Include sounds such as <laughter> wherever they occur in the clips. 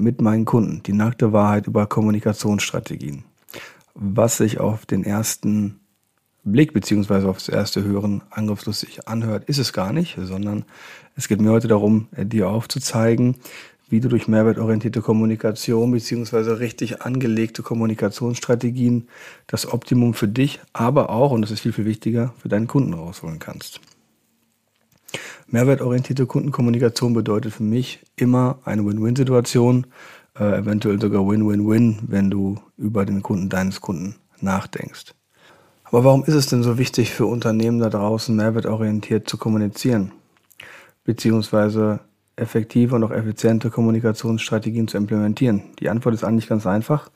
mit meinen Kunden. Die nackte Wahrheit über Kommunikationsstrategien. Was sich auf den ersten Blick beziehungsweise aufs erste Hören angriffslustig anhört, ist es gar nicht, sondern es geht mir heute darum, dir aufzuzeigen, wie du durch mehrwertorientierte Kommunikation beziehungsweise richtig angelegte Kommunikationsstrategien das Optimum für dich, aber auch, und das ist viel, viel wichtiger, für deinen Kunden rausholen kannst. Mehrwertorientierte Kundenkommunikation bedeutet für mich immer eine Win-Win-Situation, äh, eventuell sogar Win-Win-Win, wenn du über den Kunden deines Kunden nachdenkst. Aber warum ist es denn so wichtig für Unternehmen da draußen, mehrwertorientiert zu kommunizieren? Beziehungsweise effektive und auch effiziente Kommunikationsstrategien zu implementieren? Die Antwort ist eigentlich ganz einfach.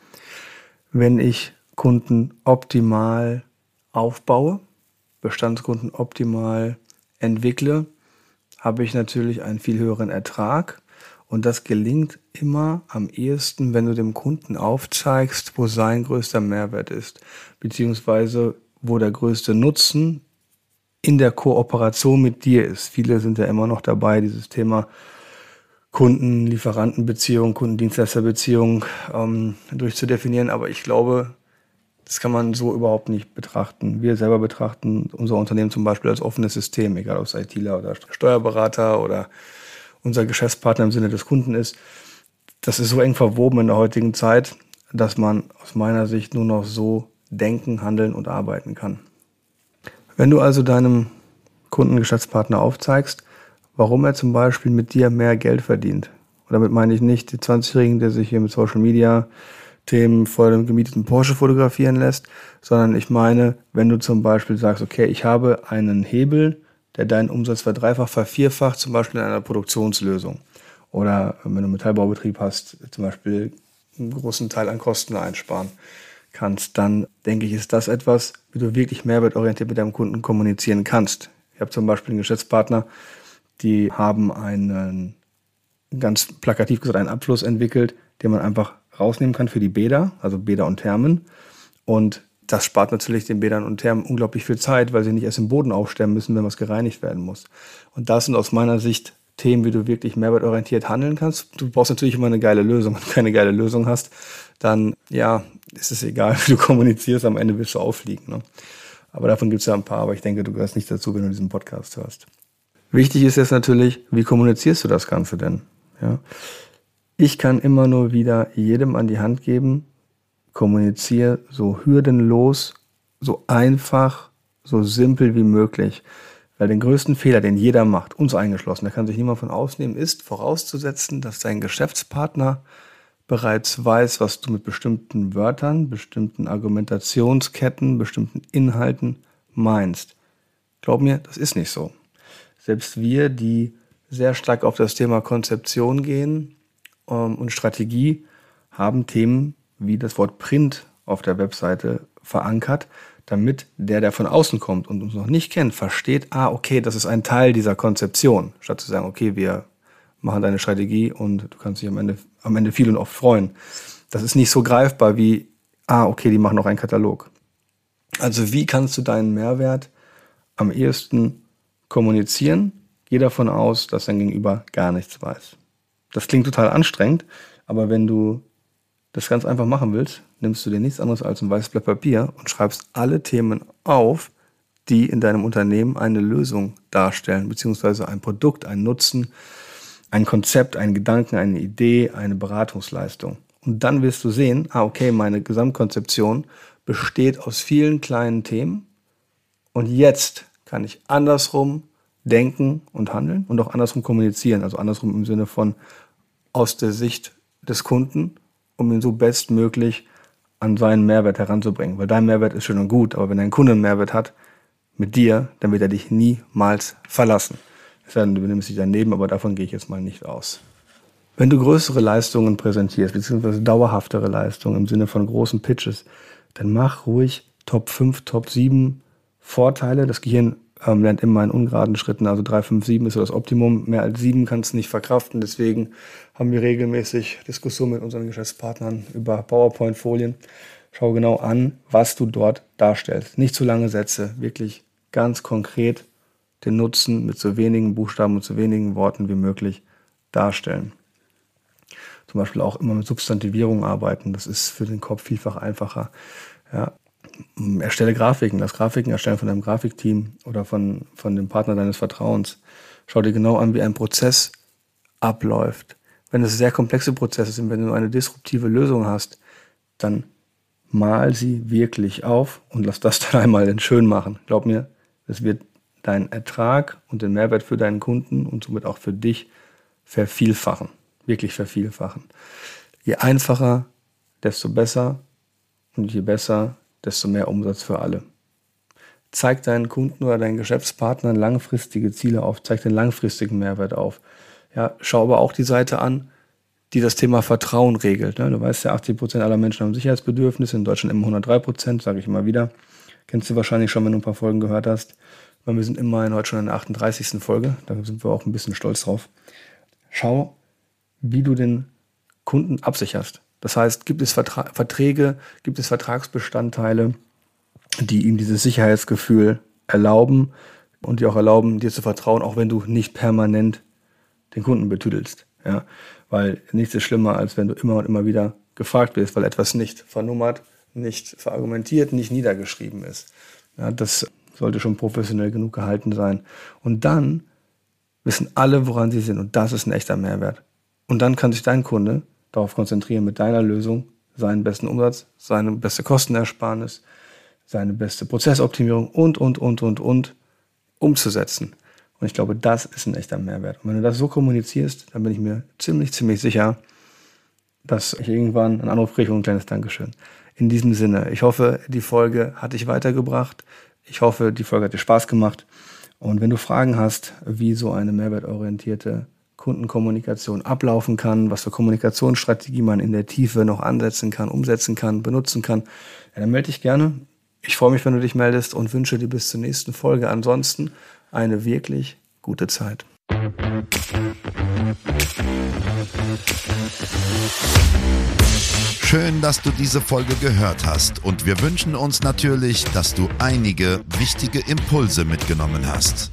Wenn ich Kunden optimal aufbaue, Bestandskunden optimal entwickle, habe ich natürlich einen viel höheren Ertrag. Und das gelingt immer am ehesten, wenn du dem Kunden aufzeigst, wo sein größter Mehrwert ist, beziehungsweise wo der größte Nutzen in der Kooperation mit dir ist. Viele sind ja immer noch dabei, dieses Thema Kunden-Lieferanten-Beziehung, Kundendienstleister-Beziehung ähm, durchzudefinieren. Aber ich glaube, das kann man so überhaupt nicht betrachten. Wir selber betrachten unser Unternehmen zum Beispiel als offenes System, egal ob es ITler oder Steuerberater oder unser Geschäftspartner im Sinne des Kunden ist. Das ist so eng verwoben in der heutigen Zeit, dass man aus meiner Sicht nur noch so denken, handeln und arbeiten kann. Wenn du also deinem Kunden, Geschäftspartner aufzeigst, warum er zum Beispiel mit dir mehr Geld verdient, und damit meine ich nicht die 20-Jährigen, der sich hier mit Social Media Themen vor dem gemieteten Porsche fotografieren lässt, sondern ich meine, wenn du zum Beispiel sagst, okay, ich habe einen Hebel, der deinen Umsatz verdreifacht, vervierfacht, zum Beispiel in einer Produktionslösung. Oder wenn du einen Metallbaubetrieb hast, zum Beispiel einen großen Teil an Kosten einsparen kannst, dann denke ich, ist das etwas, wie du wirklich mehrwertorientiert mit deinem Kunden kommunizieren kannst. Ich habe zum Beispiel einen Geschäftspartner, die haben einen, ganz plakativ gesagt, einen Abfluss entwickelt, den man einfach rausnehmen kann für die Bäder, also Bäder und Thermen. Und das spart natürlich den Bädern und Thermen unglaublich viel Zeit, weil sie nicht erst im Boden aufsterben müssen, wenn was gereinigt werden muss. Und das sind aus meiner Sicht Themen, wie du wirklich mehrwertorientiert handeln kannst. Du brauchst natürlich immer eine geile Lösung. <laughs> Wenn du keine geile Lösung hast, dann ja, ist es egal, <laughs> wie du kommunizierst, am Ende wirst du auffliegen. Ne? Aber davon gibt es ja ein paar, aber ich denke, du gehörst nicht dazu, wenn du diesen Podcast hörst. Wichtig ist jetzt natürlich, wie kommunizierst du das Ganze denn? Ja? Ich kann immer nur wieder jedem an die Hand geben, kommuniziere so hürdenlos, so einfach, so simpel wie möglich. Weil den größten Fehler, den jeder macht, uns eingeschlossen, da kann sich niemand von ausnehmen, ist vorauszusetzen, dass dein Geschäftspartner bereits weiß, was du mit bestimmten Wörtern, bestimmten Argumentationsketten, bestimmten Inhalten meinst. Glaub mir, das ist nicht so. Selbst wir, die sehr stark auf das Thema Konzeption gehen, ähm, und Strategie haben Themen wie das Wort Print auf der Webseite verankert, damit der, der von außen kommt und uns noch nicht kennt, versteht, ah, okay, das ist ein Teil dieser Konzeption, statt zu sagen, okay, wir machen deine Strategie und du kannst dich am Ende, am Ende viel und oft freuen. Das ist nicht so greifbar wie, ah, okay, die machen noch einen Katalog. Also wie kannst du deinen Mehrwert am ehesten kommunizieren? Geh davon aus, dass dein Gegenüber gar nichts weiß. Das klingt total anstrengend, aber wenn du das ganz einfach machen willst, nimmst du dir nichts anderes als ein weißes Blatt Papier und schreibst alle Themen auf, die in deinem Unternehmen eine Lösung darstellen, beziehungsweise ein Produkt, ein Nutzen, ein Konzept, einen Gedanken, eine Idee, eine Beratungsleistung. Und dann wirst du sehen, ah, okay, meine Gesamtkonzeption besteht aus vielen kleinen Themen, Und jetzt kann ich andersrum denken und handeln und auch andersrum kommunizieren. Also andersrum im Sinne von aus der Sicht des Kunden, um ihn so bestmöglich an seinen Mehrwert heranzubringen. Weil dein Mehrwert ist schön und gut, aber wenn dein Kunde einen Mehrwert hat mit dir, dann wird er dich niemals verlassen. Du benimmst dich daneben, aber davon gehe ich jetzt mal nicht aus. Wenn du größere Leistungen präsentierst, beziehungsweise dauerhaftere Leistungen im Sinne von großen Pitches, dann mach ruhig Top 5, Top 7 Vorteile. Das Gehirn ähm, lernt immer in ungeraden Schritten. Also 3, 5, 7 ist so das Optimum. Mehr als 7 kannst du nicht verkraften. Deswegen haben wir regelmäßig Diskussionen mit unseren Geschäftspartnern über PowerPoint-Folien. Schau genau an, was du dort darstellst. Nicht zu lange Sätze, wirklich ganz konkret den Nutzen mit so wenigen Buchstaben und so wenigen Worten wie möglich darstellen. Zum Beispiel auch immer mit Substantivierung arbeiten. Das ist für den Kopf vielfach einfacher. Ja, erstelle Grafiken, das Grafiken erstellen von deinem Grafikteam oder von, von dem Partner deines Vertrauens. Schau dir genau an, wie ein Prozess abläuft. Wenn es sehr komplexe Prozesse sind, wenn du eine disruptive Lösung hast, dann mal sie wirklich auf und lass das <laughs> dann einmal in schön machen. Glaub mir, es wird deinen Ertrag und den Mehrwert für deinen Kunden und somit auch für dich vervielfachen. Wirklich vervielfachen. Je einfacher, desto besser und je besser, desto mehr Umsatz für alle. Zeig deinen Kunden oder deinen Geschäftspartnern langfristige Ziele auf, zeig den langfristigen Mehrwert auf. Ja, schau aber auch die Seite an, die das Thema Vertrauen regelt. Ne? Du weißt ja, 80 Prozent aller Menschen haben Sicherheitsbedürfnisse, in Deutschland immer 103 Prozent, sage ich immer wieder. Kennst du wahrscheinlich schon, wenn du ein paar Folgen gehört hast. Weil wir sind immerhin heute schon in der 38. Folge, da sind wir auch ein bisschen stolz drauf. Schau, wie du den Kunden absicherst. Das heißt, gibt es Vertra Verträge, gibt es Vertragsbestandteile, die ihm dieses Sicherheitsgefühl erlauben und die auch erlauben, dir zu vertrauen, auch wenn du nicht permanent den Kunden betüdelst. Ja? Weil nichts ist schlimmer, als wenn du immer und immer wieder gefragt wirst, weil etwas nicht vernummert, nicht verargumentiert, nicht niedergeschrieben ist. Ja, das sollte schon professionell genug gehalten sein. Und dann wissen alle, woran sie sind. Und das ist ein echter Mehrwert. Und dann kann sich dein Kunde darauf konzentrieren, mit deiner Lösung seinen besten Umsatz, seine beste Kostenersparnis, seine beste Prozessoptimierung und, und, und, und, und umzusetzen. Und ich glaube, das ist ein echter Mehrwert. Und wenn du das so kommunizierst, dann bin ich mir ziemlich, ziemlich sicher, dass ich irgendwann einen Anruf kriege und ein kleines Dankeschön. In diesem Sinne, ich hoffe, die Folge hat dich weitergebracht. Ich hoffe, die Folge hat dir Spaß gemacht. Und wenn du Fragen hast, wie so eine mehrwertorientierte Kundenkommunikation ablaufen kann, was für Kommunikationsstrategie man in der Tiefe noch ansetzen kann, umsetzen kann, benutzen kann, ja, dann melde dich gerne. Ich freue mich, wenn du dich meldest und wünsche dir bis zur nächsten Folge. Ansonsten eine wirklich gute Zeit. Schön, dass du diese Folge gehört hast und wir wünschen uns natürlich, dass du einige wichtige Impulse mitgenommen hast.